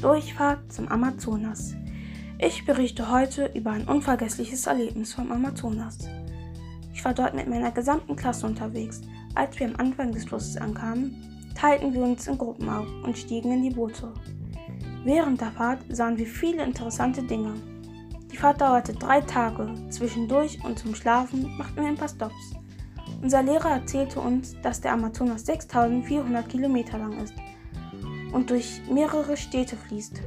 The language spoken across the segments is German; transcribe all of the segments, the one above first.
Durchfahrt zum Amazonas. Ich berichte heute über ein unvergessliches Erlebnis vom Amazonas. Ich war dort mit meiner gesamten Klasse unterwegs. Als wir am Anfang des Flusses ankamen, teilten wir uns in Gruppen auf und stiegen in die Boote. Während der Fahrt sahen wir viele interessante Dinge. Die Fahrt dauerte drei Tage. Zwischendurch und zum Schlafen machten wir ein paar Stops. Unser Lehrer erzählte uns, dass der Amazonas 6400 Kilometer lang ist und durch mehrere Städte fließt.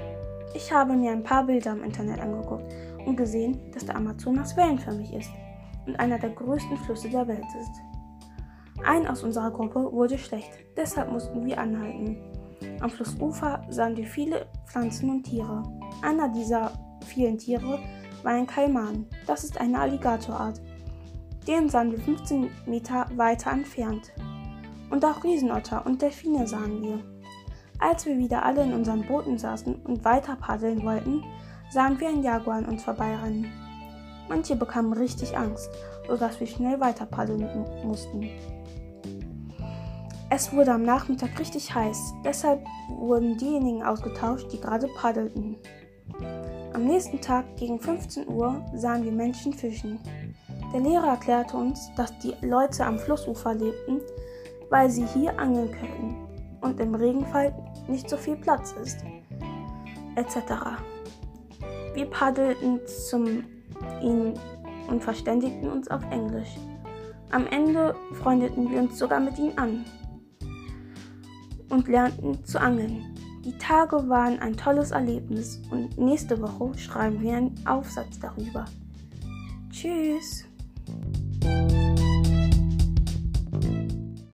Ich habe mir ein paar Bilder im Internet angeguckt und gesehen, dass der Amazonas wellenförmig ist und einer der größten Flüsse der Welt ist. Ein aus unserer Gruppe wurde schlecht, deshalb mussten wir anhalten. Am Flussufer sahen wir viele Pflanzen und Tiere. Einer dieser vielen Tiere war ein Kaiman. Das ist eine Alligatorart. Den sahen wir 15 Meter weiter entfernt. Und auch Riesenotter und Delfine sahen wir. Als wir wieder alle in unseren Booten saßen und weiter paddeln wollten, sahen wir einen Jaguar an uns vorbeirennen. Manche bekamen richtig Angst, sodass wir schnell weiter paddeln mussten. Es wurde am Nachmittag richtig heiß, deshalb wurden diejenigen ausgetauscht, die gerade paddelten. Am nächsten Tag gegen 15 Uhr sahen wir Menschen fischen. Der Lehrer erklärte uns, dass die Leute am Flussufer lebten, weil sie hier angeln könnten und im Regenfall nicht so viel Platz ist, etc. Wir paddelten zum ihn und verständigten uns auf Englisch. Am Ende freundeten wir uns sogar mit ihm an und lernten zu angeln. Die Tage waren ein tolles Erlebnis und nächste Woche schreiben wir einen Aufsatz darüber. Tschüss!